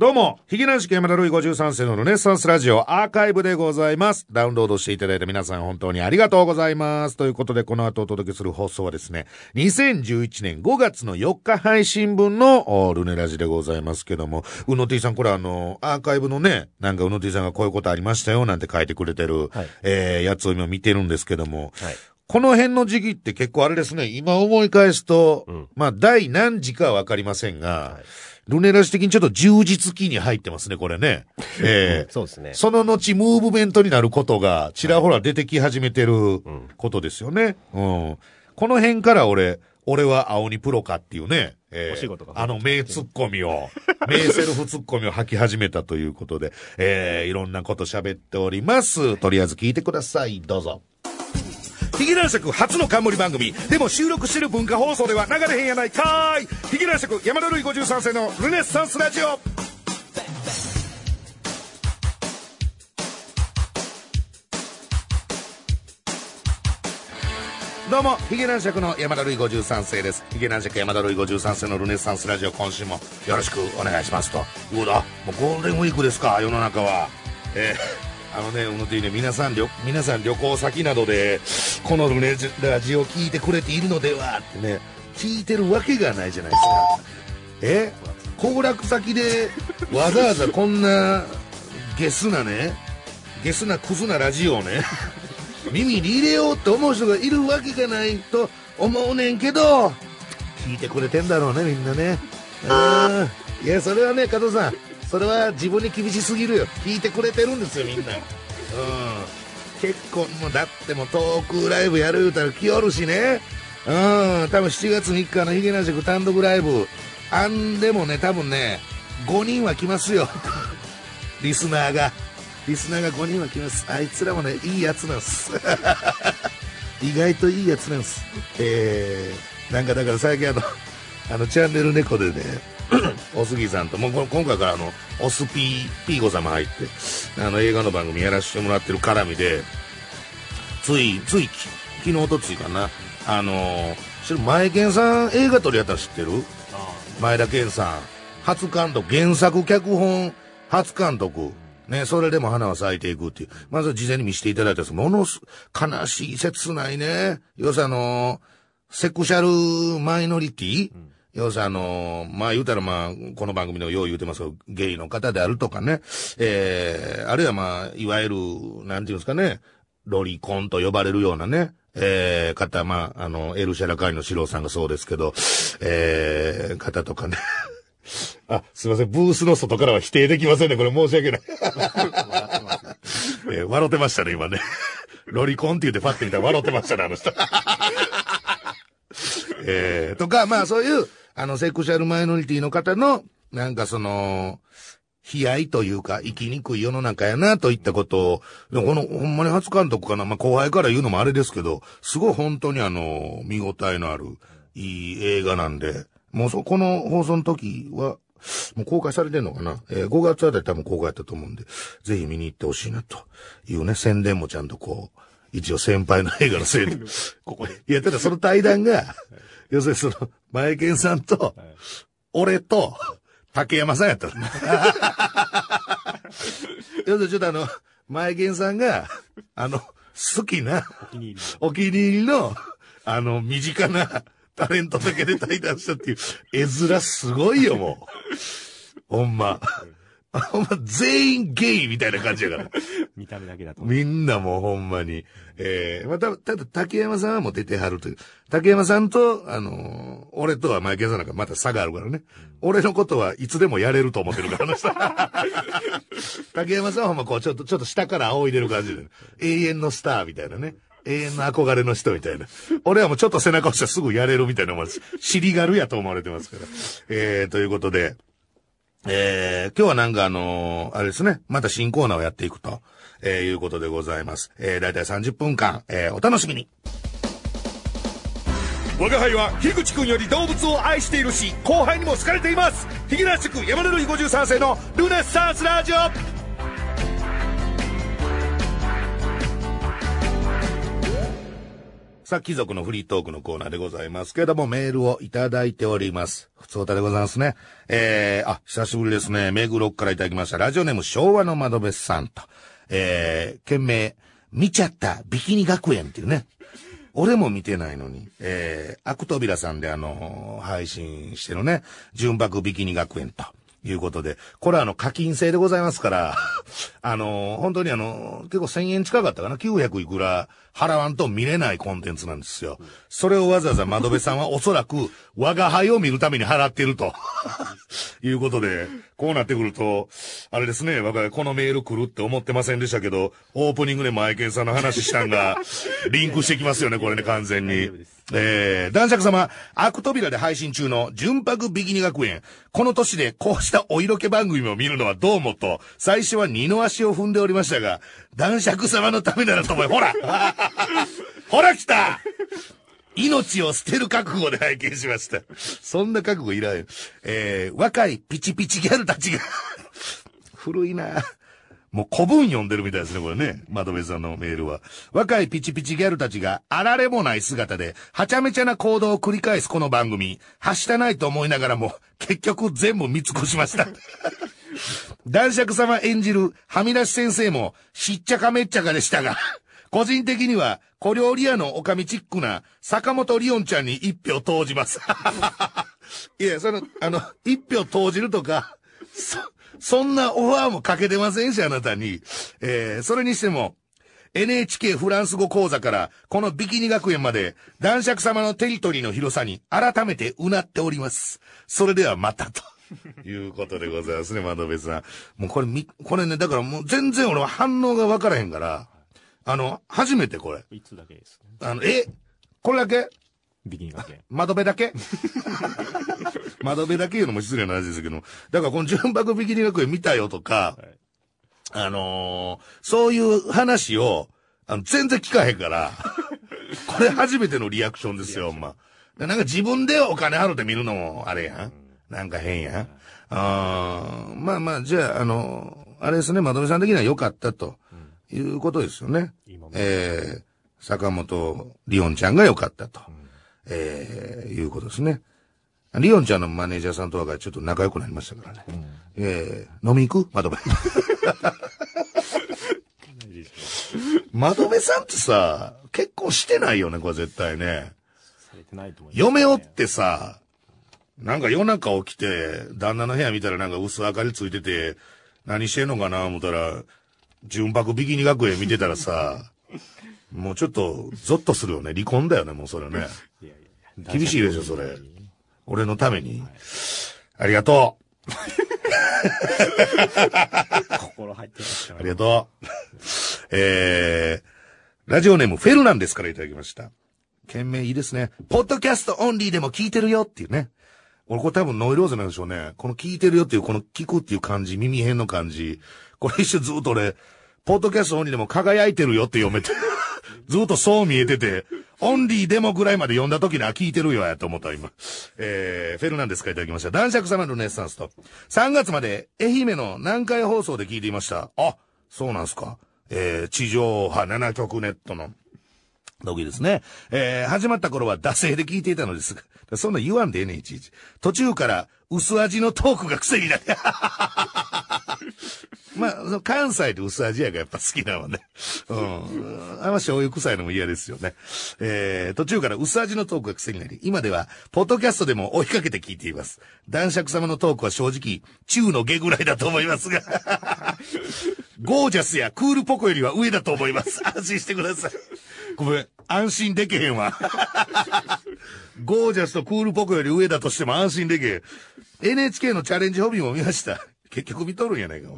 どうも、ヒゲ男子山田るい53世のルネッサンスラジオアーカイブでございます。ダウンロードしていただいた皆さん本当にありがとうございます。ということで、この後お届けする放送はですね、2011年5月の4日配信分のおルネラジでございますけども、うの T さん、これあの、アーカイブのね、なんかうの T さんがこういうことありましたよ、なんて書いてくれてる、はいえー、やつを今見てるんですけども、はい。この辺の時期って結構あれですね、今思い返すと、うんまあ、第何時かはわかりませんが、はいルネラジ的にちょっと充実期に入ってますね、これね。ええそうですね。その後、ムーブメントになることが、ちらほら出てき始めてることですよね。うん。この辺から俺、俺は青にプロかっていうね、ええお仕事があの名ツッコミを、名セルフツッコミを吐き始めたということで、ええいろんなこと喋っております。とりあえず聞いてください。どうぞ。ヒゲ男爵初の冠番組。でも収録してる文化放送では流れへんやないかーい。ヒゲ男爵山田るい53世のルネッサンスラジオ。どうも、ヒゲ男爵の山田るい53世です。ヒゲ男爵山田るい53世のルネッサンスラジオ、今週もよろしくお願いしますと。うだ、もうゴールデンウィークですか、世の中は。えーあのね、うのてぃね、皆さん、皆さん旅行先などで、このラジオを聞いてくれているのではってね、聞いてるわけがないじゃないですか。え？行楽先で、わざわざこんな、ゲスなね、ゲスなクズなラジオをね、耳に入れようと思う人がいるわけがないと思うねんけど、聞いてくれてんだろうね、みんなね。うん。いや、それはね、加藤さん、それは自分に厳しすぎるよ。聞いてくれてるんですよ、みんな。うん。結構、もだってもうトークライブやる言うたら来よるしね。うん。多分7月3日のヒゲナシク単独ライブ。あんでもね、多分ね、5人は来ますよ。リスナーが。リスナーが5人は来ます。あいつらもね、いいやつなんです。意外といいやつなんです。えー、なんかだから最近あの、あの、チャンネル猫でね、おすぎさんと、もうこ今回からあの、オスピー、ピーゴ様入って、あの、映画の番組やらせてもらってる絡みで、つい、ついき、昨日とついかな、あのー、知る前健さん映画撮りやったら知ってる？前田健さん、初監督、原作脚本、初監督。ね、それでも花は咲いていくっていう。まず事前に見せていただいたんですものす、悲しい、切ないね。要するにあのーセクシャルマイノリティ、要するにあのーまあ言うたらまあ、この番組でもよう言うてますけど、ゲイの方であるとかね、えー、あるいはまあ、いわゆる、なんていうんですかね、ロリコンと呼ばれるようなね、えー、方、まあ、あの、エルシャラ会の四郎さんがそうですけど、えー、方とかね。あ、すいません。ブースの外からは否定できませんね。これ申し訳ない。えー笑ってましたね、今ね。ロリコンって言ってパッて見たら笑ってましたね、あの人。えー、とか、まあそういう、あの、セクシャルマイノリティの方の、なんかその、悲哀というか、生きにくい世の中やな、といったことを、でもこの、ほんまに初監督かな、まあ後輩から言うのもあれですけど、すごい本当にあの、見応えのある、いい映画なんで、もうそ、この放送の時は、もう公開されてんのかな？えー ?5 月あたり多分公開やったと思うんで、ぜひ見に行ってほしいな、というね、宣伝もちゃんとこう、一応先輩の映画のせいで、ここで。いや、ただその対談が、要するにその、前健さんと、俺と、竹山さんやったの。要するにちょっとあの、前健さんが、あの、好きな、お気に入りの、あの、身近なタレントだけで対談したっていう、絵面すごいよ、もう。ほんま。ほんま、全員ゲイみたいな感じやから。見た目だけだと。みんなもうほんまに。ええまあ、た、ただ竹山さんはもう出てはるという。竹山さんと、あのー俺とは前健さんなんかまた差があるからね。俺のことはいつでもやれると思ってるからな。竹山さんはほんまこう、ちょっと、ちょっと下から仰いでる感じで、永遠のスターみたいなね。永遠の憧れの人みたいな。俺はもうちょっと背中押したらすぐやれるみたいなもんです。尻軽やと思われてますから。えー、ということで、えー、今日はなんかあのーあれですね、また新コーナーをやっていくと、えー、いうことでございます。えー、だいたい30分間、えー、お楽しみに。我が輩は樋口くんより動物を愛しているし、後輩にも好かれています。ヒゲラシク山田るい53世のルネッサンスラジオさあ、貴族のフリートークのコーナーでございますけども、メールをいただいております。普通歌でございますね。えー、あ、久しぶりですね。目黒区からいただきました。ラジオネーム昭和の窓辺さんと。えー、件名、見ちゃったビキニ学園っていうね。俺も見てないのに、えー、アクトビラさんであの、配信してるね、純白ビキニ学園と。いうことで、これはあの課金制でございますから、あの、本当にあの、結構1000円近かったかな ?900 いくら払わんと見れないコンテンツなんですよ。それをわざわざ窓辺さんはおそらく 我が輩を見るために払っていると。いうことで、こうなってくると、あれですね、我が輩このメール来るって思ってませんでしたけど、オープニングでマイケンさんの話したんが、リンクしてきますよね、これね、完全に。えー、男爵様、アク扉で配信中の純白ビキニ学園。この年でこうしたお色気番組を見るのはどうもと、最初は二の足を踏んでおりましたが、男爵様のためならと思い、ほら ほら来た命を捨てる覚悟で拝見しました。そんな覚悟いらんよ。えー、若いピチピチギャルたちが、古いなもう古文読んでるみたいですね、これね。窓辺さんのメールは。若いピチピチギャルたちが、あられもない姿で、はちゃめちゃな行動を繰り返すこの番組、はしたないと思いながらも、結局全部見尽くしました。男爵様演じる、はみ出し先生も、しっちゃかめっちゃかでしたが、個人的には、小料理屋のおかみチックな、坂本リオンちゃんに一票投じます。いや、その、あの、一票投じるとか、そ、そんなオファーもかけてませんし、あなたに。えー、それにしても、NHK フランス語講座から、このビキニ学園まで、男爵様のテリトリーの広さに、改めてうなっております。それではまたと。いうことでございますね、窓辺さん。もうこれみ、これね、だからもう全然俺は反応がわからへんから、あの、初めてこれ。いつだけですね。あの、えこれだけ？ビキニ学園。窓辺だけ？窓辺だけ言うのも失礼な話ですけど、だからこの純白ビキニ学園見たよとか、はいあのーそういう話を、あの、全然聞かへんから、これ初めてのリアクションですよ、ま。でなんか自分でお金払って見るのも、あれやん。なんか変やん。あーまあまあ、じゃあ、あのあれですね、窓辺さん的には良かったと、いうことですよね。今もえー、坂本リオンちゃんが良かったと、えー、いうことですね。リオンちゃんのマネージャーさんとはちょっと仲良くなりましたからね。えー、飲み行く？窓辺。ないでしょ窓辺さんってさ、結婚してないよね、これ絶対ね。されてないと思います、嫁おってさ、なんか夜中起きて、旦那の部屋見たらなんか薄明かりついてて、何してんのかな思ったら、純白ビキニ学園見てたらさ、もうちょっとゾッとするよね。離婚だよね、もうそれね。いやいやいや厳しいでしょそれ俺のために。ありがとう。心入ってましたありがとう。えー、ラジオネームフェルナンデスからいただきました。件名いいですね。ポッドキャストオンリーでも聞いてるよっていうね。俺これ多分ノイローゼなんでしょうね。この聞いてるよっていう、この聞くっていう感じ、耳辺の感じ。これ一瞬ずっと俺、ポッドキャストオンリーでも輝いてるよって読めて。ずっとそう見えてて、オンリーでもぐらいまで読んだ時に、あ、聞いてるよやと思った今。えー、フェルナンデスからいただきました。男爵様のネッサンスと。3月まで愛媛の南海放送で聞いていました。あ、そうなんすか。えー、地上波7局ネットの時ですね。えー、始まった頃は惰性で聞いていたのですが、そんな言わんでええねん、いちいち。途中から薄味のトークが癖になり。まあ、関西で薄味やがやっぱ好きなのね。うん。あんま醤油臭いのも嫌ですよね。えー、途中から薄味のトークが癖になり、今では、ポッドキャストでも追いかけて聞いています。男爵様のトークは正直、中の下ぐらいだと思いますが。ゴージャスやクールポコよりは上だと思います。安心してください。ごめん、安心できへんわ。ゴージャスとクールポコより上だとしても安心できへん。NHK のチャレンジホビーも見ました。結局見とるんやないか。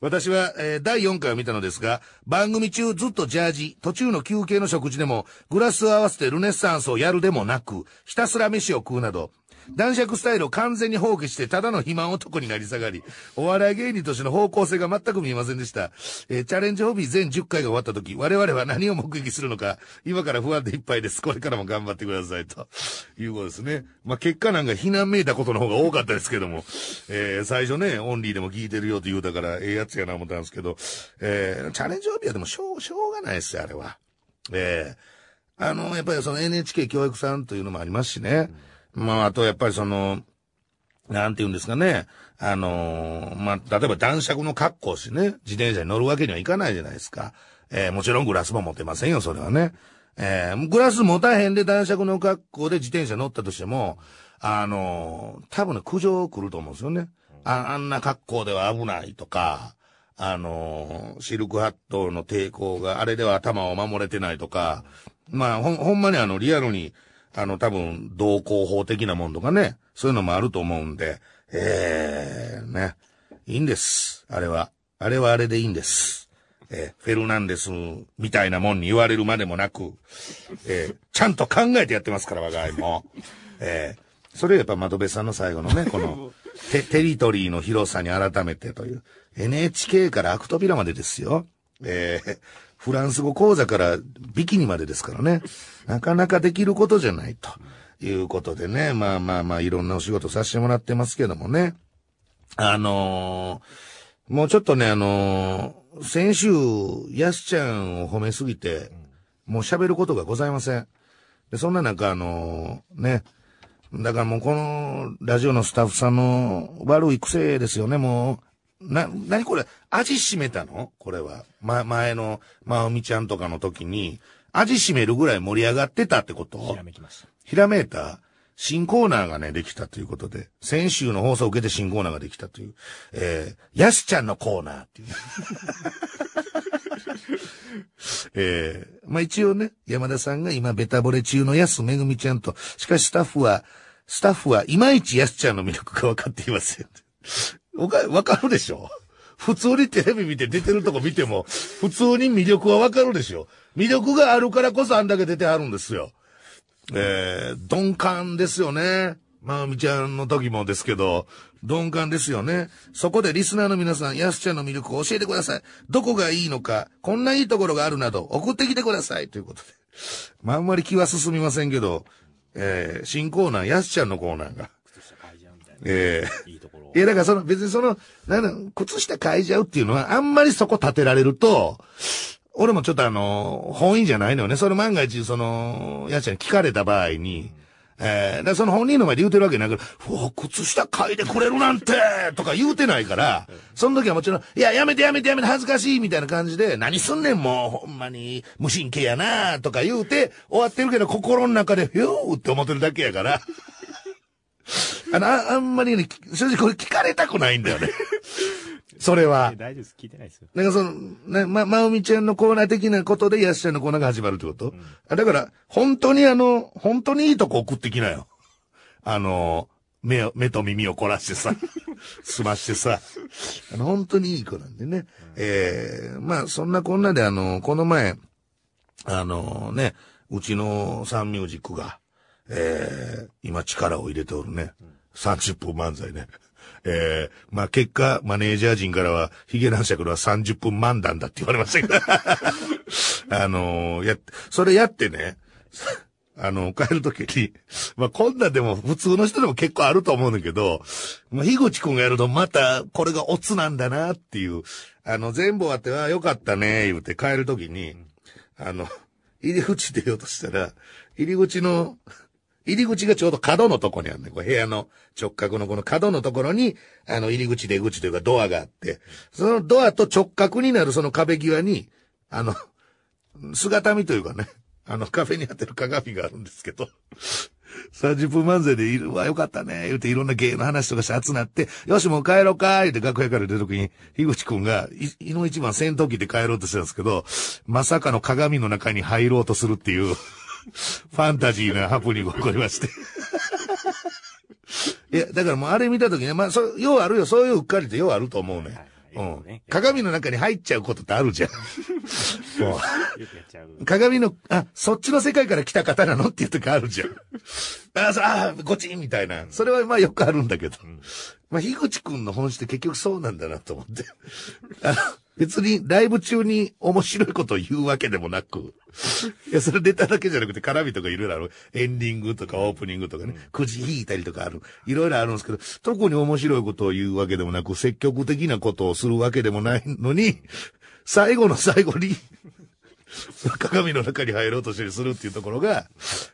私は、えー第4回を見たのですが、番組中ずっとジャージ、途中の休憩の食事でも、グラスを合わせてルネッサンスをやるでもなく、ひたすら飯を食うなど、男爵スタイルを完全に放棄して、ただの肥満男になり下がり、お笑い芸人としての方向性が全く見えませんでした。えーチャレンジホビー全10回が終わった時、我々は何を目撃するのか、今から不安でいっぱいです。これからも頑張ってください。ということですね。まあ、結果なんか非難めいたことの方が多かったですけども、えー最初ね、オンリーでも聞いてるよと言うたから、ええやつやな思ったんですけど、えーチャレンジホビーはでもしょう、しょうがないですよ、あれは。えーあの、やっぱりその NHK 教育さんというのもありますしね。まあ、あとやっぱりその、なんて言うんですかね。あのまあ、例えば男爵の格好しね、自転車に乗るわけにはいかないじゃないですか。えー、もちろんグラスも持てませんよ、それはね。えー、グラス持たへんで男爵の格好で自転車乗ったとしても、あの多分ね、苦情来ると思うんですよね。ああんな格好では危ないとか、あのシルクハットの抵抗が、あれでは頭を守れてないとか、まあ、ほん、ほんまにあの、リアルに、あの、多分、同行法的なもんとかね、そういうのもあると思うんで、ええー、ね、いいんです。あれは。あれはあれでいいんです。えー、フェルナンデスみたいなもんに言われるまでもなく、えー、ちゃんと考えてやってますから、我が輩も。えー、それやっぱ窓辺さんの最後のね、この、テ、テリトリーの広さに改めてという、NHK からアクトピラまでですよ。えー、フランス語講座からビキニまでですからね。なかなかできることじゃないということでね。まあまあまあいろんなお仕事させてもらってますけどもね。あのー、もうちょっとね、あのー、先週、やすちゃんを褒めすぎて、もう喋ることがございません。で、そんな中、あのー、ね、だからもうこのラジオのスタッフさんの悪い癖ですよね、もう。な、なにこれ味しめたの？これは。ま、前の、まおみちゃんとかの時に、味しめるぐらい盛り上がってたってこと？ひらめきました。ひらめいた？新コーナーがね、できたということで、先週の放送を受けて新コーナーができたという、えー、やすちゃんのコーナーっていう。えー、まあ一応ね、山田さんが今ベタ惚れ中のやすめぐみちゃんと、しかしスタッフは、スタッフはいまいちやすちゃんの魅力が分かっていません。わか、わかるでしょ？普通にテレビ見て出てるとこ見ても、普通に魅力はわかるでしょ？魅力があるからこそあんだけ出てあるんですよ。えー、鈍感ですよね。まあみちゃんの時もですけど、鈍感ですよね。そこでリスナーの皆さん、やすちゃんの魅力を教えてください。どこがいいのか、こんないいところがあるなど、送ってきてください。ということで。まああんまり気は進みませんけど、えー、新コーナー、やすちゃんのコーナーが。ええー、いいところ。いや、だからその、別にその、なん、靴下変えちゃうっていうのは、あんまりそこ立てられると、俺もちょっとあの、本意じゃないのよね。それ万が一、その、やちゃん聞かれた場合に、えー、だその本人の前で言うてるわけないから、うわ、靴下嗅いでくれるなんてとか言うてないから、その時はもちろん、いや、やめてやめてやめて恥ずかしいみたいな感じで、何すんねんもう、ほんまに、無神経やなとか言うて、終わってるけど、心の中で、ふーって思ってるだけやから。あの、ああんまりね、正直これ聞かれたくないんだよね。それは。大丈夫です。聞いてないですよ。なんかその、ね、ま、まおみちゃんのコーナー的なことで、やっしゃんのコーナーが始まるってこと、うん、だから、本当にあの、本当にいいとこ送ってきなよ。あの、目を、目と耳を凝らしてさ、済ましてさ、あの、本当にいい子なんでね。うん、ええー、まあ、そんなこんなであの、この前、あのね、うちのサンミュージックが、えー、今力を入れておるね。30分漫才ね。えー、まあ、結果、マネージャー陣からは、ヒゲ男爵のは30分漫談だって言われましたけど。あのー、や、それやってね、あの、帰るときに、まあ、こんなでも普通の人でも結構あると思うんだけど、まあ、樋口くんがやるとまたこれがオツなんだなっていう、あの、全部終わって、あよかったね、言うて帰るときに、あの、入り口出ようとしたら、入り口の、入り口がちょうど角のとこにあるね。こう部屋の直角のこの角のところに、あの入り口出口というかドアがあって、そのドアと直角になるその壁際に、あの、姿見というかね、あのカフェに当てる鏡があるんですけど、30分漫才でいるわ、よかったね、言うていろんな芸の話とかして集まって、よし、もう帰ろうか、言うて楽屋から出るときに、樋口くんが、い、いの一番戦闘機で帰ろうとしたんですけど、まさかの鏡の中に入ろうとするっていう、ファンタジーなハプニングが起こりまして。いや、だからもうあれ見たときね、まあ、そ、ようあるよ、そういううっかりってようあると思うね。うん。鏡の中に入っちゃうことってあるじゃん。もう。鏡の、あ、そっちの世界から来た方なのっていう時あるじゃん。あ、そあ、こっちみたいな。それはまあよくあるんだけど。まあ、樋口くんの本質って結局そうなんだなと思って。あの別にライブ中に面白いことを言うわけでもなく、いや、それ出ただけじゃなくて、絡みとかいろいろある。エンディングとかオープニングとかね、くじ引いたりとかある。いろいろあるんですけど、特に面白いことを言うわけでもなく、積極的なことをするわけでもないのに、最後の最後に、鏡の中に入ろうとしてするっていうところが、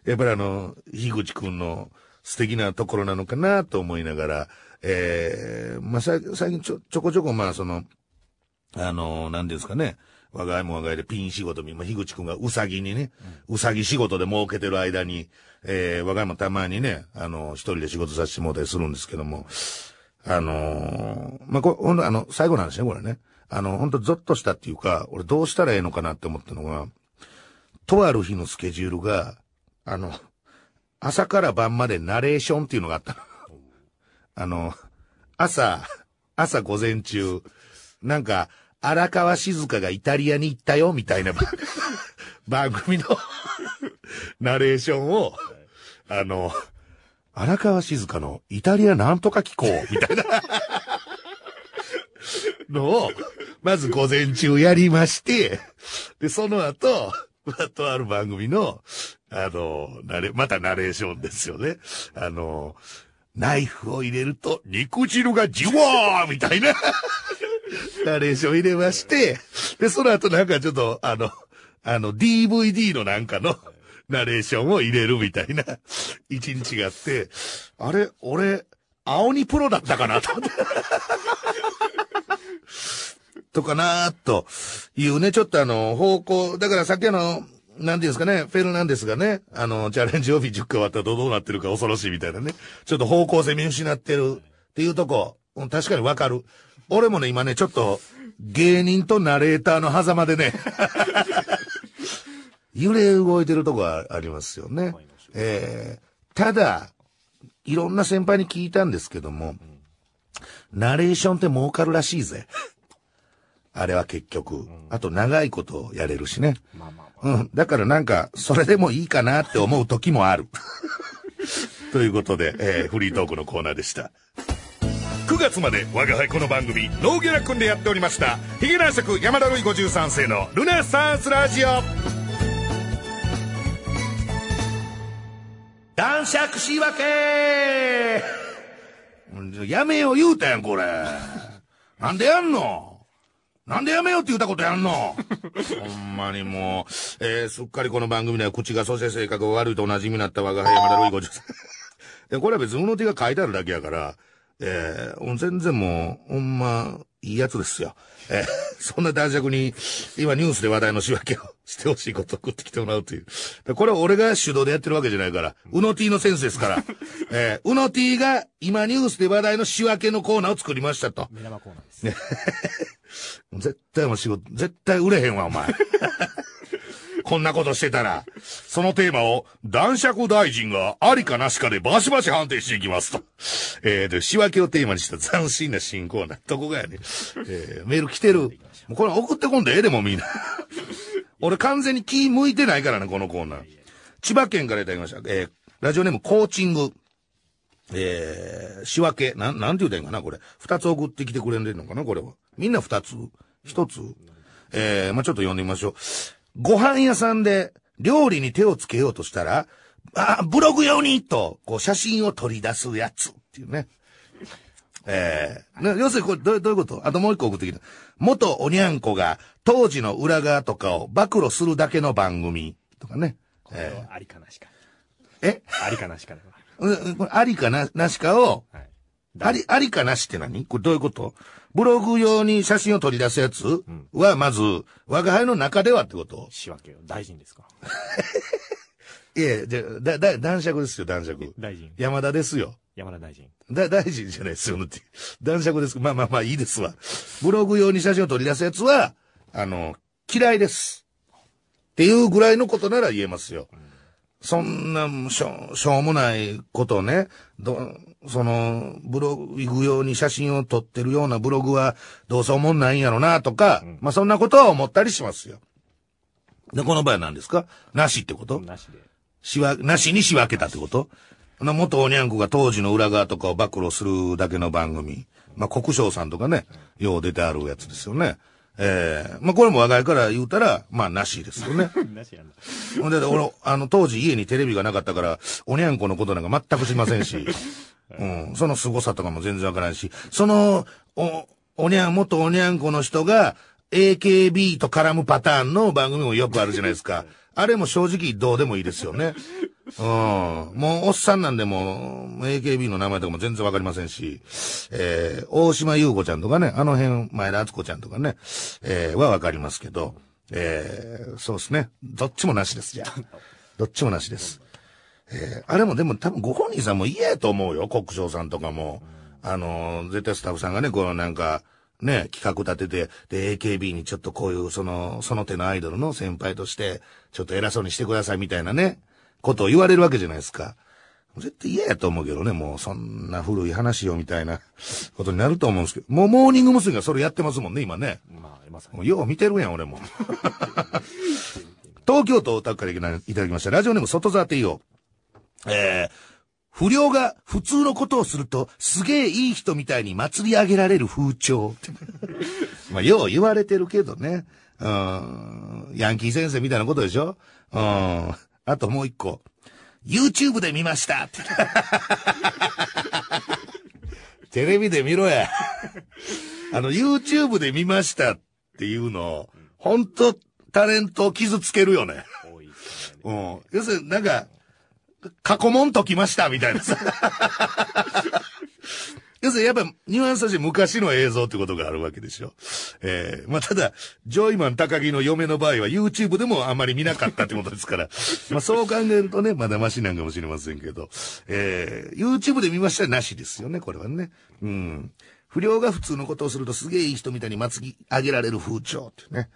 やっぱりあの、樋口くんの素敵なところなのかなと思いながら、ええまあ、最近ちょ、ちょこちょこまあその、あの、何ですかね、我が家も我が家でピン仕事に、まあ、樋口くんがうさぎにね、うさぎ仕事で儲けてる間に、えー、我が家もたまにね、あの、一人で仕事させてもらったりするんですけども、あのー、まあ、こほんとあの、最後なんですね、これね。あの、ほんとゾッとしたっていうか、俺どうしたらええのかなって思ったのが、とある日のスケジュールが、あの、朝から晩までナレーションっていうのがあったの。あの、朝、朝午前中、なんか、荒川静香がイタリアに行ったよ、みたいな 番組のナレーションを、あの、荒川静香のイタリアなんとか機構、みたいな。のを、まず午前中やりまして、で、その後、とある番組の、あの、なれ、またナレーションですよね。あの、ナイフを入れると肉汁がじわーみたいなナレーション入れまして、で、その後なんかちょっと、あの、あの、DVD のなんかの、ナレーションを入れるみたいな一日があって、あれ、俺、青にプロだったかなと思って。とかなというね、ちょっとあの、方向、だからさっきあの、なんていうんですかね、フェルナンデスがね、あの、チャレンジオフィ10回終わったらどうなってるか恐ろしいみたいなね、ちょっと方向性見失ってるっていうとこ、確かにわかる。俺もね、今ね、ちょっと、芸人とナレーターの狭間でね、揺れ動いてるとこはありますよね。えー、ただ、いろんな先輩に聞いたんですけども、ナレーションって儲かるらしいぜ。あれは結局。あと長いことやれるしね。うん。だからなんか、それでもいいかなって思う時もある。ということで、えー、フリートークのコーナーでした。9月まで我が輩この番組、ノーギャラ君でやっておりました、ヒゲ男爵山田るい53世のルネサンスラジオ。男爵仕分けやめよう言うたやん、これ。なんでやんの？なんでやめようって言ったことやんの？ほんまにもう、えー、すっかりこの番組では口がそして性格が悪いとお馴染みになった我が輩山田るい50で、これは別にうの手が書いてあるだけやから、えー、全然もう、ほんま、いいやつですよ。えー、そんな男爵に、今ニュースで話題の仕分けをしてほしいことを送ってきてもらうという。これは俺が主導でやってるわけじゃないから、うの T のセンスですから、えー、うの T が今ニュースで話題の仕分けのコーナーを作りましたと。目玉コーナーです。ね 絶対も仕事、絶対売れへんわ、お前。こんなことしてたら、そのテーマを男爵大臣がありかなしかでバシバシ判定していきますと。えー、で、仕分けをテーマにした斬新な新コーナー。どこがやねえー、メール来てる。もうこれ送ってこんでええでもみんな。俺完全に気向いてないからね、このコーナー。千葉県からいただきました。えー、ラジオネームコーチング。えー、仕分け、なん、なんて言うたんかな、これ。二つ送ってきてくれんでんのかな、これは。みんな二つ？一つ？えー、まあ、ちょっと読んでみましょう。ご飯屋さんで料理に手をつけようとしたら、あ、ブログ用にと、こう写真を取り出すやつっていうね。ええー、要するにこれどうどういうこと？あともう一個送ってきた。元おにゃんこが当時の裏側とかを暴露するだけの番組とかね。えー、ありかなしか。え？ありかなしか。これありかな、なしかを、はい、あり、ありかなしって何？これどういうこと？ブログ用に写真を取り出すやつ？は、まず、我が輩の中ではってこと？仕分けよ。大臣ですか？いえ、じゃだ、だ、男爵ですよ、男爵。大臣。山田ですよ。山田大臣。だ、大臣じゃないですよ、男爵です。まあまあまあいいですわ。ブログ用に写真を取り出すやつは、あの、嫌いです。っていうぐらいのことなら言えますよ。うんそんな、しょ、しょうもないことをね、ど、その、ブログ用に写真を撮ってるようなブログは、どうせ思んないんやろな、とか、うん、まあそんなことは思ったりしますよ。で、この場合は何ですか？なしってこと？なしで。しわ、なしに仕分けたってこと？な元おにゃんこが当時の裏側とかを暴露するだけの番組。まあ国章さんとかね、よう出てあるやつですよね。ええー、まあ、これも若いから言うたら、まあ、なしですよね。なしやな。ほんで、俺、あの、当時家にテレビがなかったから、おにゃんこのことなんか全く知りませんし、うん、その凄さとかも全然わからないし、その、お、おにゃん、元おにゃんこの人が、AKB と絡むパターンの番組もよくあるじゃないですか。あれも正直どうでもいいですよね。うん。もうおっさんなんでも AKB の名前とかも全然わかりませんし、えー、大島優子ちゃんとかね、あの辺、前田敦子ちゃんとかね、えー、はわかりますけど、えー、そうですね。どっちもなしです、じゃあ。どっちもなしです。えー、あれもでも多分ご本人さんも嫌やと思うよ、国章さんとかも。あのー、絶対スタッフさんがね、このなんか、ね、企画立てて、で、AKB にちょっとこういう、その、その手のアイドルの先輩として、ちょっと偉そうにしてくださいみたいなね、ことを言われるわけじゃないですか。絶対嫌やと思うけどね、もうそんな古い話よみたいな ことになると思うんですけど、もうモーニング娘。がそれやってますもんね、今ね。まあ、まさによう見てるやん、俺も。東京都大田区からいただきました。ラジオネーム外沢帝王。えー、不良が普通のことをすると、すげえいい人みたいに祭り上げられる風潮。まあ、よう言われてるけどね。うん。ヤンキー先生みたいなことでしょ？うん。あともう一個。YouTube で見ましたって。テレビで見ろや。あの、YouTube で見ましたっていうの、本当タレントを傷つけるよね。うん。要するになんか、過去問解きましたみたいなさ。要するにやっぱニュアンスとして昔の映像ってことがあるわけでしょ。えー、まあただ、ジョイマン高木の嫁の場合は YouTube でもあんまり見なかったってことですから、まあそう考えるとね、まだマシなんかもしれませんけど、えー、YouTube で見ましたらなしですよね、これはね。うん。不良が普通のことをするとすげえいい人みたいに祭り上げられる風潮ってね。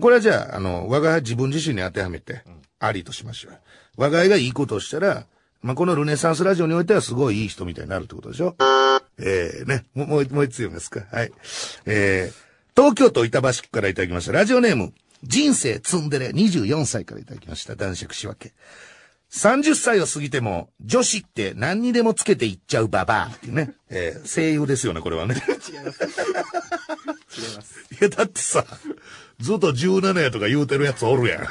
これはじゃあ、あの、我が自分自身に当てはめて、ありとしましょう。我が家がいいことをしたら、まあ、このルネサンスラジオにおいてはすごいいい人みたいになるってことでしょ？えー、ね、もう、もう、もう一つ読みますか？はい。えー、東京都板橋区からいただきました。ラジオネーム、人生ツンデレ24歳からいただきました。男爵仕分け。30歳を過ぎても、女子って何にでもつけていっちゃうババアっていうね。えー、声優ですよね、これはね。違います。違います。いや、だってさ、ずっと17やとか言うてるやつおるやん。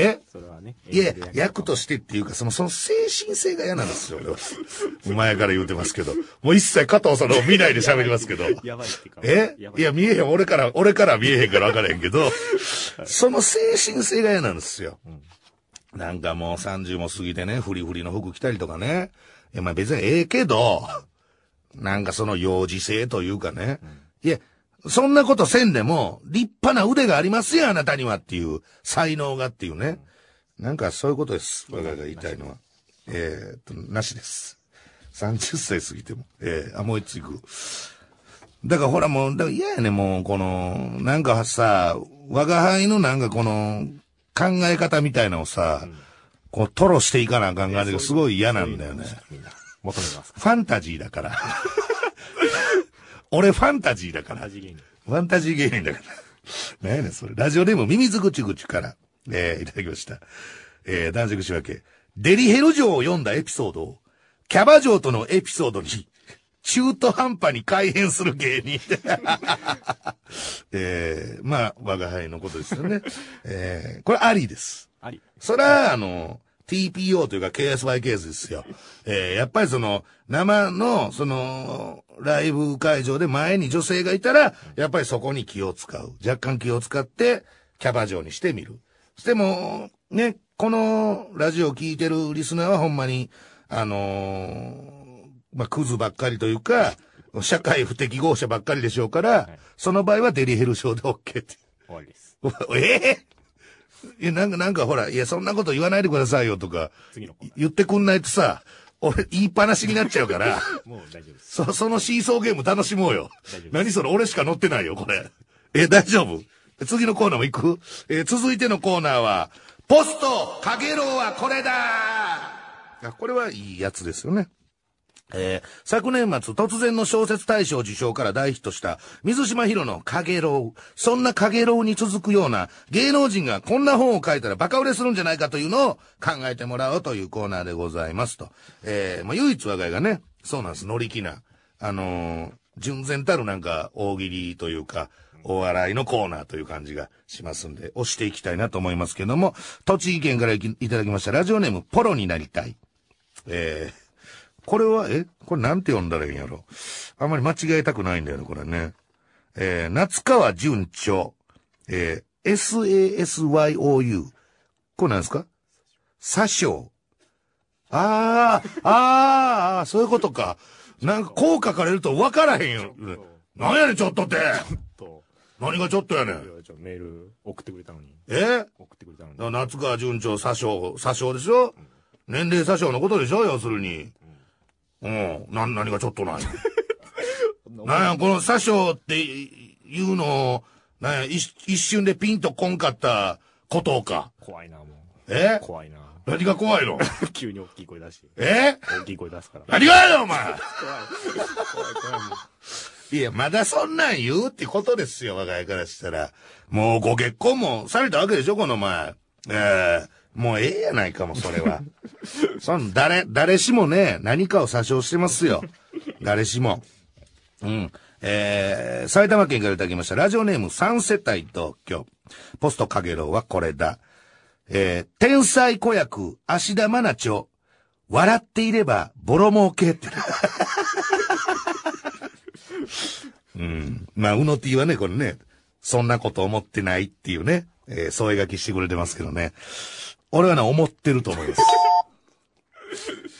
えそれはね。いや、役としてっていうか、その、その精神性が嫌なんですよ、俺は。前から言うてますけど。もう一切加藤さんのを見ないで喋りますけど。やばいってか。え？いや、見えへん。俺から、俺から見えへんから分からへんけど、その精神性が嫌なんですよ。なんかもう30も過ぎてね、フリフリの服着たりとかね。いや、まあ別にええけど、なんかその幼児性というかね。いや、そんなことせんでも、立派な腕がありますよ、あなたにはっていう、才能がっていうね。なんかそういうことです。我がが言いたいのは。えーっと、なしです。30歳過ぎても。えー、あ、もう一つ行く。だからほらもう、だから嫌やね、もう、この、なんかさ、我が輩のなんかこの、考え方みたいなのをさ、こう、トロしていかなあかん感じがすごい嫌なんだよね。ファンタジーだから。俺ファンタジーだから。味芸人。ファンタジー芸人だから。何やねん、それ。ラジオネーム、ミミズぐちぐちから、えー、いただきました。えー、男爵仕分け。デリヘル城を読んだエピソードを、キャバ嬢とのエピソードに、中途半端に改変する芸人。えー、まあ、我が輩のことですよね。えー、これありです。あり。それは、あの、TPO というか KSY ケースですよ。えー、やっぱりその、生の、その、ライブ会場で前に女性がいたら、やっぱりそこに気を使う。若干気を使って、キャバ嬢にしてみる。でも、ね、このラジオを聞いてるリスナーはほんまに、あのーまあ、クズばっかりというか、社会不適合者ばっかりでしょうから、その場合はデリヘル症で OK って。終わりです。ええいや、なんか、なんかほら、いや、そんなこと言わないでくださいよとか、言ってくんないとさ、俺、言いっぱなしになっちゃうから、ー。もう大丈夫です。そ、そのシーソーゲーム楽しもうよ大丈夫です。何それ、俺しか乗ってないよ、これ。え、大丈夫？次のコーナーも行く？えー続いてのコーナーは、ポスト、かげろうはこれだあこれはいいやつですよね。えー昨年末突然の小説大賞受賞から大ヒットした水島ヒロのかげろう。そんなかげろうに続くような芸能人がこんな本を書いたらバカ売れするんじゃないかというのを考えてもらおうというコーナーでございますと。えーまあ、唯一我が家がね、そうなんです、乗り気な。あのー純然たるなんか大喜利というか、お笑いのコーナーという感じがしますんで、押していきたいなと思いますけども、栃木県からいきいただきましたラジオネームポロになりたい。えーこれは、え？これなんて読んだらいいんやろ？あんまり間違えたくないんだよね、これね。えー、夏川順調、えー、SASYOU。これなんですか？詐称。あー、あー、そういうことか。なんかこう書かれると分からへんよ。なんやねん、ちょっとって。と、何がちょっとやねん。メール送ってくれたのに。え？送ってくれたのに。夏川順調詐称、詐称でしょ？年齢詐称のことでしょ？要するに。うん。な、何がちょっとない なんや、この詐称っていうの？を、なんや、一一瞬でピンとこんかったことか？怖いな、もう。え？怖いな。何が怖いの？急に大きい声出して。え？大きい声出すから。何がやよ、お前怖い。怖い、怖い。もういや、まだそんなん言うってことですよ、我が家からしたら。もうご結婚もされたわけでしょ、この前。ええもうええやないかも、それは。そん、誰、誰しもね、何かを詐称してますよ。誰しも。うん。えー、埼玉県からいただきました。ラジオネーム三世帯同居。ポストかげろうはこれだ。えー、天才子役、芦田愛菜ちょ。笑っていれば、ボロ儲けって。うん。まあ、うの T はね、これね、そんなこと思ってないっていうね、えー、添え書きしてくれてますけどね。俺はね、思ってると思います。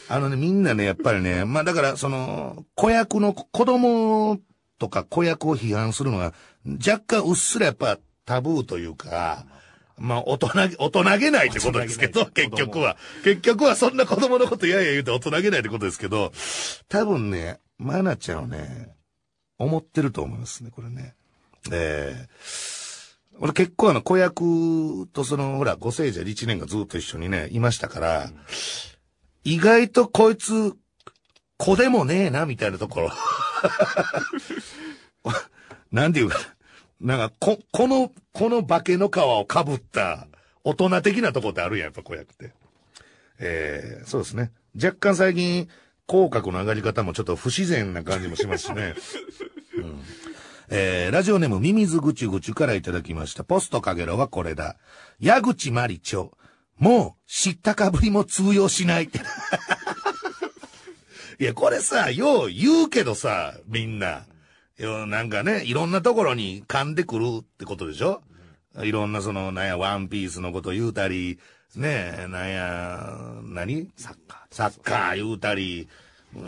あのね、みんなね、やっぱりね、まあだから、その、子役の子供とか子役を批判するのが、若干うっすらやっぱタブーというか、まあ、大人げ、大人げないってことですけど、結局は。結局はそんな子供のことやや言うて大人げないってことですけど、多分ね、マナちゃんはね、思ってると思いますね、これね。ええ俺結構あの、子役とその、ほら、ご聖者1年がずっと一緒にね、いましたから、意外とこいつ、子でもねえな、みたいなところ。なんていうか、なんか、こ、この、この化けの皮をかぶった、大人的なとこってあるやん、やっぱ子役って。えー、そうですね。若干最近、口角の上がり方もちょっと不自然な感じもしますしね。うんえー、ラジオネームミミズぐちゅぐちゅからいただきました。ポストかげろはこれだ。矢口まりちょ。もう、知ったかぶりも通用しない。いや、これさ、よう言うけどさ、みんな。よなんかね、いろんなところに噛んでくるってことでしょいろんなその、なんや、ワンピースのこと言うたり、ねえ、なんや、何？サッカー。サッカー言うたり、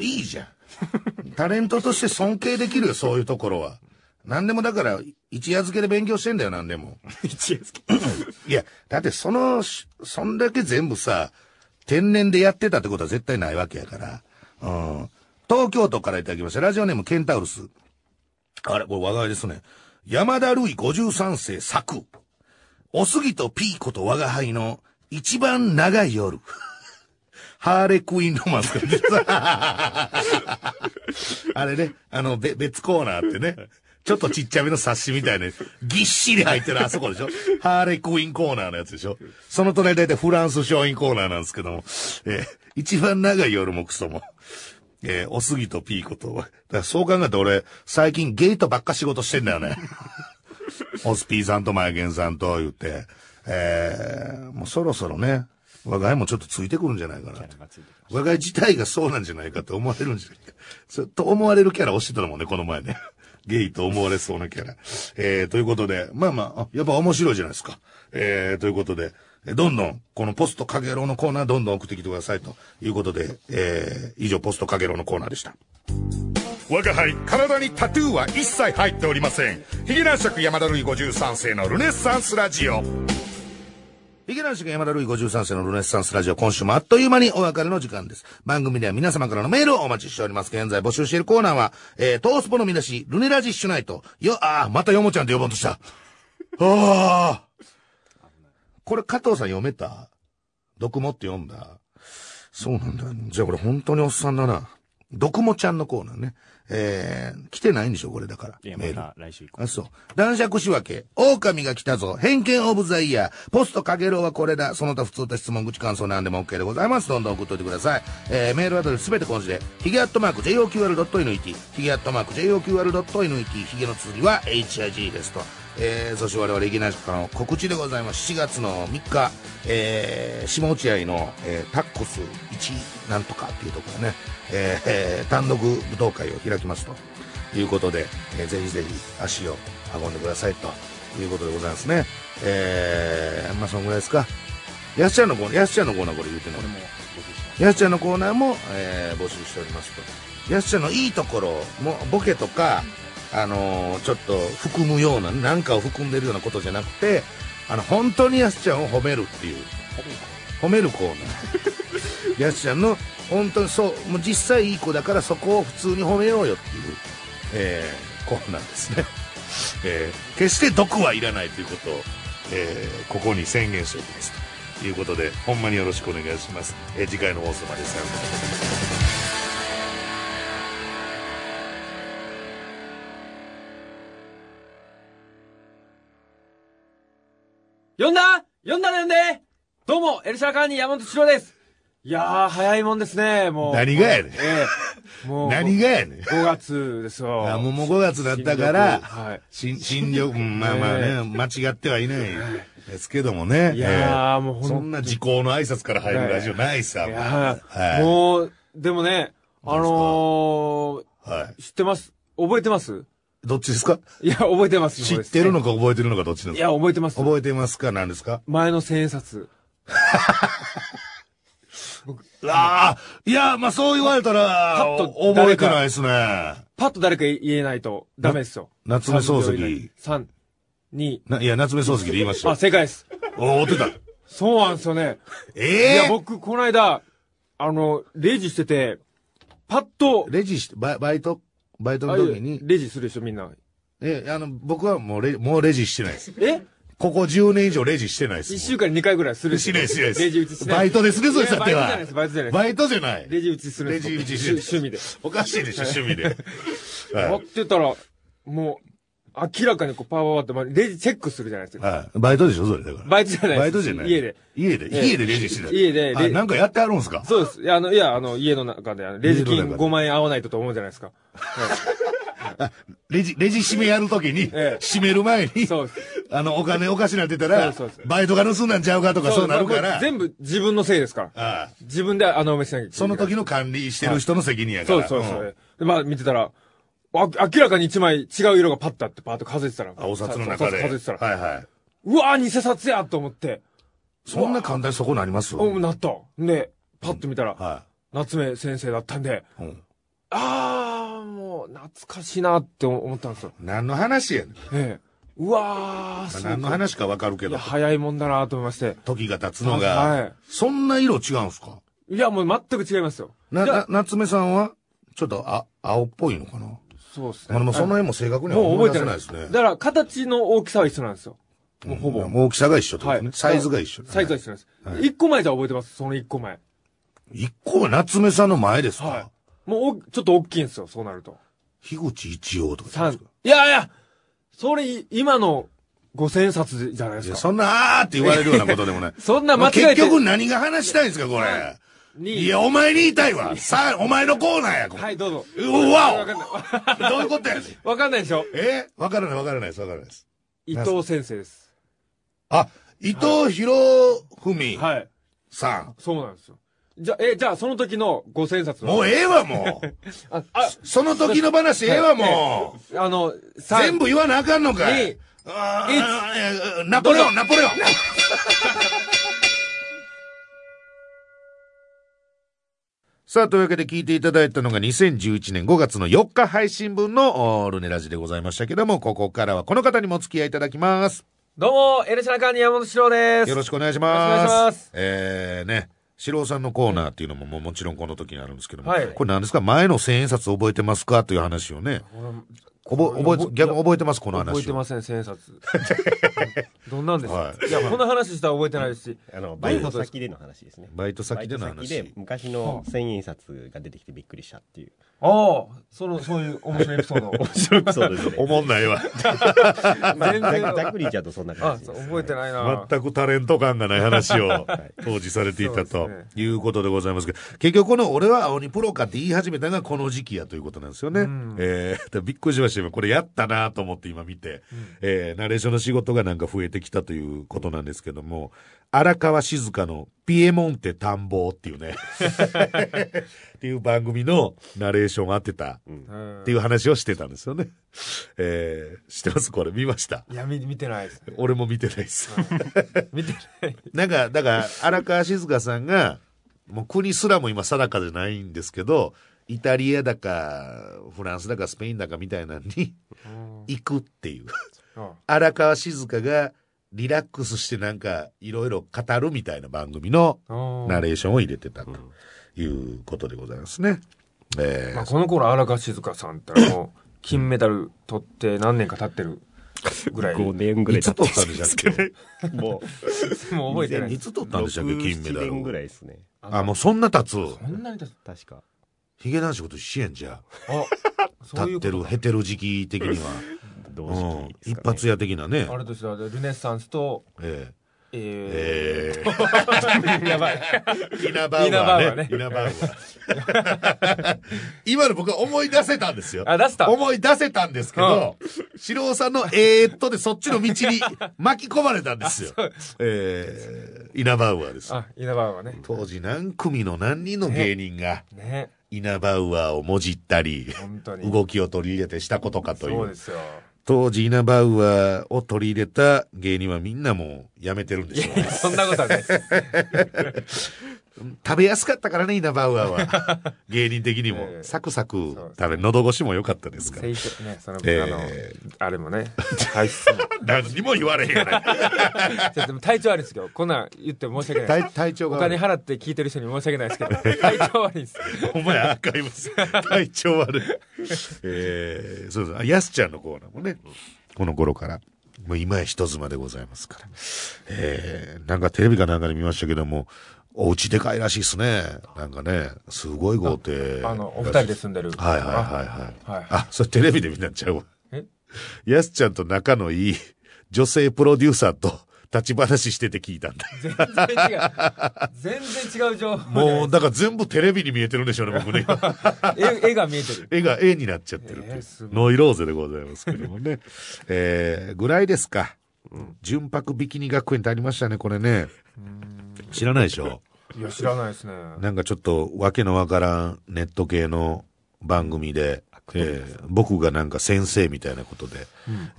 いいじゃん。タレントとして尊敬できるよ、そういうところは。何でもだから、一夜漬けで勉強してんだよ、何でも。一夜漬け。いや、だってその、しそんだけ全部さ、天然でやってたってことは絶対ないわけやから。うん。東京都からいただきました。ラジオネームケンタウルス。あれ、これ話題ですね。山田るい53世作。おすぎとピーコと我が輩の一番長い夜。ハーレクイーンロマンス あれね、あの、べ別コーナーってね。ちょっとちっちゃめの冊子みたいな、ぎっしり入ってるあそこでしょハーレクインコーナーのやつでしょその隣大体フランス商品コーナーなんですけども、えー一番長い夜もクソも。えーおすぎとピーコと。だからそう考えて俺、最近ゲイとばっか仕事してんだよね。オスピーさんとマイゲンさんと言って、えーもうそろそろね、我が家もちょっとついてくるんじゃないかなと。我が家自体がそうなんじゃないかと思われるんじゃないか。そうと思われるキャラをしてたもんね、この前ね。ゲイと思われそうなキャラ。えー、ということで、まあまあ、やっぱ面白いじゃないですか。えー、ということで、どんどん、このポストかげろうのコーナーどんどん送ってきてくださいということで、えー、以上ポストかげろうのコーナーでした。我が輩、体にタトゥーは一切入っておりません。ヒゲ男爵山田るい53世のルネッサンスラジオ。ヒゲ男爵山田るい53世のルネッサンスラジオ、今週もあっという間にお別れの時間です。番組では皆様からのメールをお待ちしております。現在募集しているコーナーは、えー、トースポの見出し、ルネラジッシュナイト。よ、あー、またヨモちゃんって呼ぼうとした。あー。これ加藤さん読めた？毒もって読んだ？そうなんだ。じゃあこれ本当におっさんだな。毒もちゃんのコーナーね。えー、来てないんでしょこれだから。いや、また来週以降。あ、そう。男爵仕分け。狼が来たぞ。偏見オブザイヤー。ポストかげろうはこれだ。その他普通と質問、口感想なんでも OK でございます。どんどん送っといてください。えー、メールアドレスすべて今週で、ヒゲアットマーク JOQR.NET、ヒゲアットマーク JOQR.NET、ヒゲの通りは HIG ですと。えー、そして我々、いきなりからの告知でございます。7月の3日、えー、下落合の、えー、タッコス1なんとかっていうところね、えーえー単独舞踏会を開きますと。いうことで、えーぜひぜひ足を運んでくださいということでございますね。えー、まあそのぐらいですか。やすちゃんのコーナー、やすちゃんのコーナーこれ言うてんのこれも募集します。やすちゃんのコーナーも、えー募集しておりますと。やすちゃんのいいところも、ボケとか、あのーちょっと含むような、なんかを含んでるようなことじゃなくて、あの、本当にやすちゃんを褒めるっていう、褒める。コーナー。やすちゃんの、本当にそう、もう実際いい子だからそこを普通に褒めようよっていう、えーコーナーですね。えー決して毒はいらないということを、えーここに宣言しておきます。ということでほんまによろしくお願いします、えー次回の放送までさようなら呼んだ？呼んだら呼んでどうも、エルシャラカーニ山本史郎です。いやー、早いもんですね、もう。何がやねんええもう。何がやねん5月ですよ。あもうもう5月だったからはい。新新緑、うんまあまあね、間違ってはいないですけどもね。いやーえもうほんそんな時効の挨拶から入るラジオないさ。いやーはい。もう、でもね、あのはい。ー、知ってます？覚えてます？どっちですか？いや、覚えてます。知ってるのかか覚えてるのかどっちですかや、覚えてます。覚えてますか？何ですか？前の千円札。ああ、いや、まあそう言われたら、パッと覚え誰かてないですね。パッと誰か言えないとダメですよ。夏目漱石。3、2、ないや、夏目漱石で言いましたあ、。正解です。おお、ってた。そうなんですよね。えいや、え僕、この間、あの、レジしてて、パッと、レジして、バイバイト、バイトのあ時に、レジするでしょ、みんな。え、あの、僕はもうレ、もうレジしてないです。え？ここ10年以上レジしてないです。一週間に2回ぐらいするしないしないです。レジ打ちしない。バイトですね、それさては。バイトじゃないです、バイトじゃないです。バイトじゃない。レジ打ちするレジ打ちして趣趣味で。おかしいでしょ、趣味で。やはってたら、もう、明らかにこうパワーワーって、まあレジチェックするじゃないですい。か。はい。バイトでしょ、それだから。バイトじゃないです。バイトじゃない。家で。。家で。ええ家でレジしてた。家でレあなんかやってあるんすか？そうです。いや、あの、いや、あの、家の中で、あのレジ金家の中で5万円合わないとと思うじゃないですか。レジ、レジ締めやるときに、ええ締める前に、そうです。あの、お金おかしなってたらバイトが盗んだんちゃうかとかそうなるから、僕全部自分のせいですから。ああ自分で穴埋めしなきゃいけない。その時の管理してる人の責任やから。そうそうそう。まあ見てたら、あ明らかに一枚違う色がパッとあってパーッと数えてたら。あ、お札の中で。数えてたら。はいはい。うわー偽札やと思って。そんな簡単にそこなります？おなった。で、パッと見たら、は夏目先生だったんで、い。うん。あー、もう懐かしいなって思ったんですよ。何の話やねん。ええ。うわー、何の話かわかるけど早いもんだなと思いまして。時が経つのが、はそんな色違うんすか？い。いや、もう全く違いますよ。な、な、夏目さんは、ちょっと、あ、青っぽいのかな？そうですまあでもその辺も正確には覚えてなないいですね。だから、形の大きさは一緒なんですよ。もうほぼ。もう大きさが一緒ってことね。はいサイズが一緒。サイズは一緒です。はい一個前じゃ覚えてます、その一個前。一個は夏目さんの前ですか、はい。もうお、ちょっと大きいんですよ、そうなると。樋口一葉とか三ですか？いやいや、それ、い今の五千冊じゃないですか。そんなあーって言われるようなことでもない。そんな間違えて。結局何が話したいんですか、これ。にいや、お前に言いたいわ。さあ、お前のコーナーや、これ。はい、どうぞ。うわわかんない。おどういうことやねん。わかんないでしょえ？わからないわからないです、わからないです。伊藤先生です。あ、伊藤博文はい。さん。そうなんですよ。じゃ、え、じゃあその時の五千冊は？もうええわ、もう。あ、あ、その時の話ええわ、もう。あの、さ全部言わなあかんのかいに。あナポレオン、ナポレオン。さあ、というわけで聞いていただいたのが2011年5月の4日配信分のおルネラジでございましたけども、ここからはこの方にもお付き合いいただきます。どうも、エルシャラカーニ山本史郎です。よろしくお願いします。よろしくお願いしますえーね、四郎さんのコーナーっていうのももうもちろんこの時にあるんですけども、はいこれ何ですか？前の千円札覚えてますか？という話をね、覚え、覚え、逆に覚えてますこの話を。覚えてません、千円札。どんなんですか、はいい、や、この話したら覚えてないし。あの、バイト先での話ですね。バイト先での話バイト先で昔の千円札が出てきてびっくりしたっていう。ああ、その、そういう面白いエピソード。面白くそうですね。おもんないわ。全然。ざっくり言っちゃうとそんなあ感、じです。そう覚えてないな。全くタレント感がない話を当時されていたということでございますけど、結局この俺は青にプロかって言い始めたのがこの時期やということなんですよね。うんえー、びっくりしましして今これやったなと思って今見て、えーナレーションの仕事がなんか増えてきたということなんですけども、荒川静香のピエモンテ探訪っていうね、っていう番組のナレーションを当てたうんっていう話をしてたんですよね。えー、知ってます？これ見ました？いや、見見てないですね。俺も見てないです。見てない。なんか、だから、荒川静香さんが、もう国すらも今定かじゃないんですけど、イタリアだか、フランスだか、スペインだかみたいなのに行くっていう。あ荒川静香がリラックスしてなんかいろいろ語るみたいな番組のあナレーションを入れてたということでございますね。えーまあ、この頃荒川静香さんってあの 金メダル取って何年か経ってるぐらいも5年ぐらいいつ取ったんでしたっけ？もう、う覚えてないいつ取ったんでしたっけ？金メダル6 7年ぐらいですね。あ、もうそんな経つ？そんなに経つ？確か。ヒゲ男子こと一緒やんじゃああ。立ってる、かへてる時期的には。同うん。時期、一発屋的なね。あれとしてはルネッサンスとええ。ええー、やばい。ー、イナバウアイナバウアーね。ーねイナバウアー。今の僕は思い出せたんですよ。あ出した。思い出せたんですけど、四郎さんのえーっとでそっちの道に巻き込まれたんですよ。えー、イナバウアーです。あ稲葉はね。当時何組の何人の芸人がね。イナバウアーをもじったり、本当に。動きを取り入れてしたことかという。そうですよ当時イナバウアーを取り入れた芸人はみんなもうやめてるんでしょうね。そんなことはないです 食べやすかったからね、イナバウアーは。芸人的にもえ。えサクサク食べ、喉越しも良かったですから。ねその、えあのえあれもね体質も 何にも言われへんやない。でも体調悪いんですけどこんなん言っても申し訳ない体体調お金が悪い。払って聞いてる人に申し訳ないですけど体調悪いんですお前アーカイブス。体調悪い。えー、そうそう。あやすちゃんのコーナーもね、この頃から。もう今や人妻でございますから。えー、なんかテレビかなんかで見ましたけども、お家でかいらしいっすね。なんかね、すごい豪邸。あのお二人で住んでるはいはいはいはい。はいあ、それテレビで見たんちゃう？わ。え？やすちゃんと仲のいい女性プロデューサーと立ち話してて聞いたんだ。全然違う全然違う情報もう、だから全部テレビに見えてるんでしょうね、僕ね。絵絵が見えてる絵が絵になっちゃってるってノイローゼでございますけどもね。えー、ぐらいですか。純白ビキニ学園ってありましたね、これね。知らないでしょ？いや知らないですねなんかちょっとわけのわからんネット系の番組で、えー僕がなんか先生みたいなことで、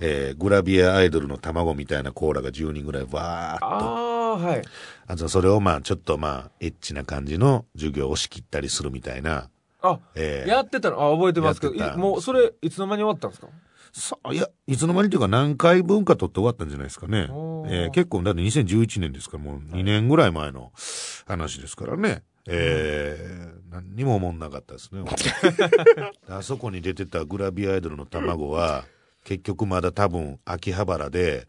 えーグラビアアイドルの卵みたいなコーラが10人ぐらいわーっと。ああはいあとそれをまあちょっとまあエッチな感じの授業を仕切ったりするみたいな。あえーやってたのあ覚えてますけどもうそれいつの間に終わったんですかさいや、いつの間にというか何回分か取って終わったんじゃないですかねえー結構、だって2011年ですから、もう2年ぐらい前の話ですからね。えー、何にも思んなかったですね。あそこに出てたグラビアアイドルの卵は、結局まだ多分、秋葉原で、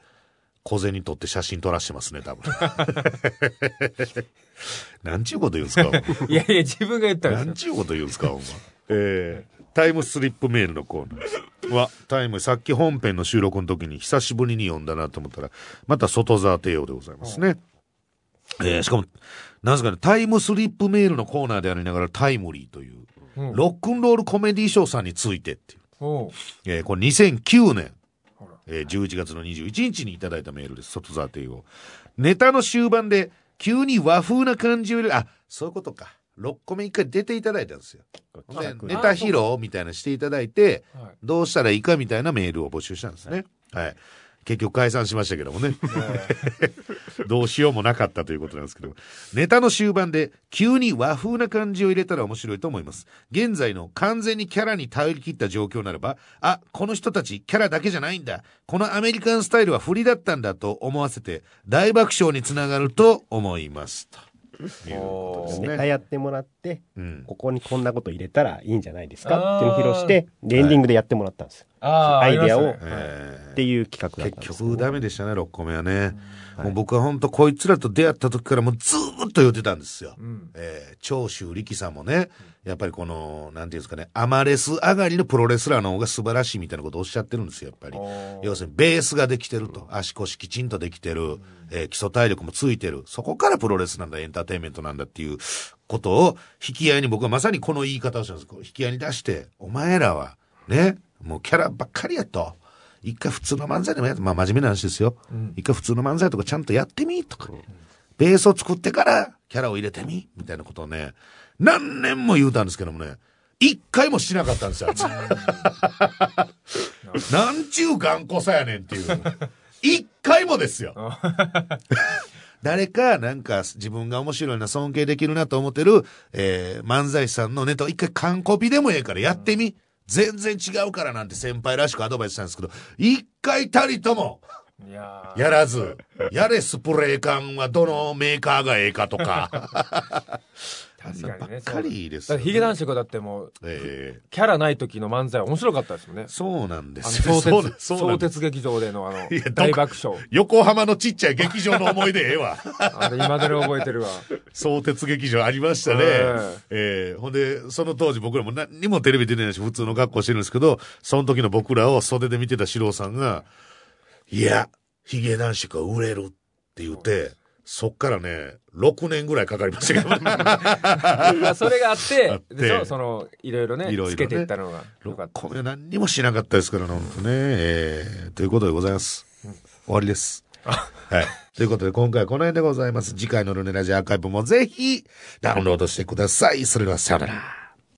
小銭取って写真撮らしてますね、多分。なんちゅうこと言うんですか、いやいや自分が言ったんなんですよちゅうこと言うんですか、お前。えー、タイムスリップメールのコーナー。は、タイム、さっき本編の収録の時に久しぶりに読んだなと思ったら、また外沢帝王でございますね。えー、しかも、なんですかね、タイムスリップメールのコーナーでありながらタイムリーという、うんロックンロールコメディーショーさんについてっていう。おうえー、これ2009年、えー、11月の21日にいただいたメールです。外沢帝王。ネタの終盤で、急に和風な感じを入れる、あ、そういうことか。6個目一回出ていただいたんですよ。でネタ披露みたいなのしていただいて、はいどうしたらいいかみたいなメールを募集したんですね。はい。結局解散しましたけどもね。どうしようもなかったということなんですけど。ネタの終盤で急に和風な感じを入れたら面白いと思います。現在の完全にキャラに頼り切った状況ならば、あ、この人たちキャラだけじゃないんだ。このアメリカンスタイルは振りだったんだと思わせて大爆笑につながると思います。とネタね。やってもらって、うん。ここにこんなこと入れたらいいんじゃないですかっていうのを披露して、でエンディングでやってもらったんです。ああアイデアをねえーっていう企画だったん結ですけど局ダメでしたね、6個目はね。はいもう僕は本当こいつらと出会った時からもうずーっと言ってたんですよ。うんえー長州力さんもね、やっぱりこの、なんていうんですかね、アマレス上がりのプロレスラーの方が素晴らしいみたいなことをおっしゃってるんですよ、やっぱり。要するに、ベースができてると。足腰きちんとできてる。えー基礎体力もついてる。そこからプロレスなんだ、エンターテインメントなんだっていうことを、引き合いに僕はまさにこの言い方をしたんです。引き合いに出して、お前らは、ね、もうキャラばっかりやと。一回普通の漫才でもやって、まあ真面目な話ですよ。一回普通の漫才とかちゃんとやってみとか。ベースを作ってからキャラを入れてみみたいなことをね、何年も言うたんですけどもね、一回もしなかったんですよ、あいつ なんちゅう頑固さやねんっていう。一 回もですよ。誰か、なんか、自分が面白いな、尊敬できるなと思ってる、えー、漫才師さんのネタを一回完コピでもええからやってみ。全然違うからなんて先輩らしくアドバイスしたんですけど、一回たりとも、やらず、やれスプレー缶はどのメーカーがええかとか。確かにね。ばっかりですだってヒゲ男爵だってもう、ええキャラない時の漫才面白かったですもんね。そうなんですよ。相鉄、劇場でのあの大爆笑。横浜のちっちゃい劇場の思い出ええわ。あれ今でに覚えてるわ。相鉄劇場ありましたね。えええほんで、その当時僕らも何にもテレビ出てないし、普通の格好してるんですけど、その時の僕らを袖で見てた四郎さんが、いや、ヒゲ男爵は売れるって言って、そっからね、6年ぐらいかかりましたけど、まあそれがあってでしょ？その、いろいろね、いろいろねつけていったのが。よか6った。個目何にもしなかったですからね、本当ね。ええということでございます。終わりです。はい。ということで今回はこの辺でございます。次回のルネラジアーカイブもぜひダウンロードしてください。それではさよなら。